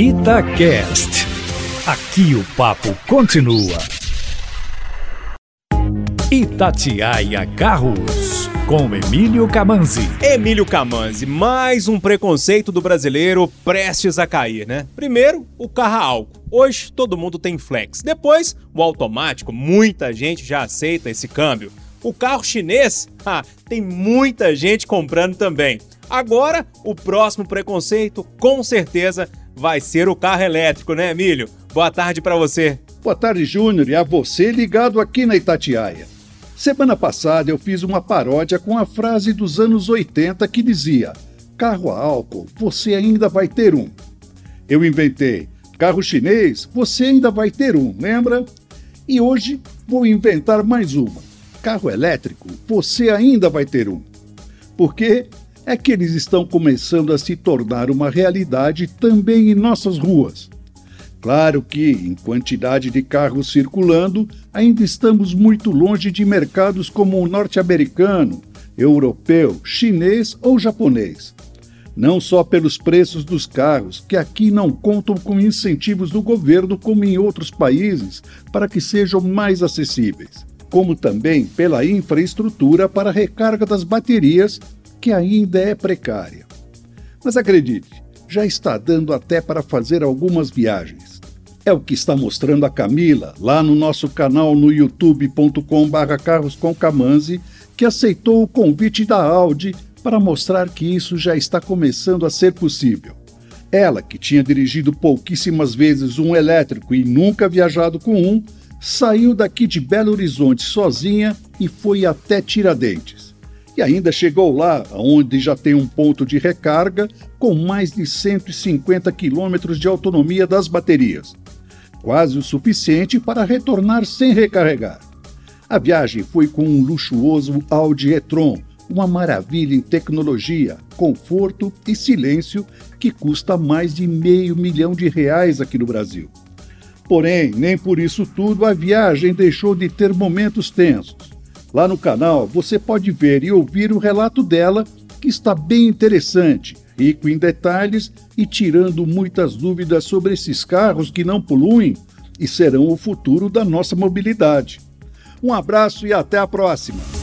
Itacast. Aqui o papo continua. Itatiaia Carros, com Emílio Camanzi. Emílio Camanzi, mais um preconceito do brasileiro prestes a cair, né? Primeiro, o carro a álcool. Hoje todo mundo tem flex. Depois, o automático, muita gente já aceita esse câmbio. O carro chinês, ah, tem muita gente comprando também. Agora, o próximo preconceito, com certeza, vai ser o carro elétrico, né, Emílio? Boa tarde para você. Boa tarde, Júnior, e a você ligado aqui na Itatiaia. Semana passada eu fiz uma paródia com a frase dos anos 80 que dizia: Carro a álcool, você ainda vai ter um. Eu inventei: Carro chinês, você ainda vai ter um, lembra? E hoje vou inventar mais uma: Carro elétrico, você ainda vai ter um. Porque é que eles estão começando a se tornar uma realidade também em nossas ruas. Claro que, em quantidade de carros circulando, ainda estamos muito longe de mercados como o norte-americano, europeu, chinês ou japonês. Não só pelos preços dos carros, que aqui não contam com incentivos do governo como em outros países para que sejam mais acessíveis, como também pela infraestrutura para recarga das baterias que ainda é precária. Mas acredite, já está dando até para fazer algumas viagens. É o que está mostrando a Camila lá no nosso canal no youtube.com.br carroscomcamanzi, que aceitou o convite da Audi para mostrar que isso já está começando a ser possível. Ela, que tinha dirigido pouquíssimas vezes um elétrico e nunca viajado com um, saiu daqui de Belo Horizonte sozinha e foi até Tiradentes e ainda chegou lá, onde já tem um ponto de recarga com mais de 150 quilômetros de autonomia das baterias, quase o suficiente para retornar sem recarregar. A viagem foi com um luxuoso Audi e-tron, uma maravilha em tecnologia, conforto e silêncio que custa mais de meio milhão de reais aqui no Brasil. Porém, nem por isso tudo a viagem deixou de ter momentos tensos. Lá no canal você pode ver e ouvir o relato dela, que está bem interessante, rico em detalhes e tirando muitas dúvidas sobre esses carros que não poluem e serão o futuro da nossa mobilidade. Um abraço e até a próxima!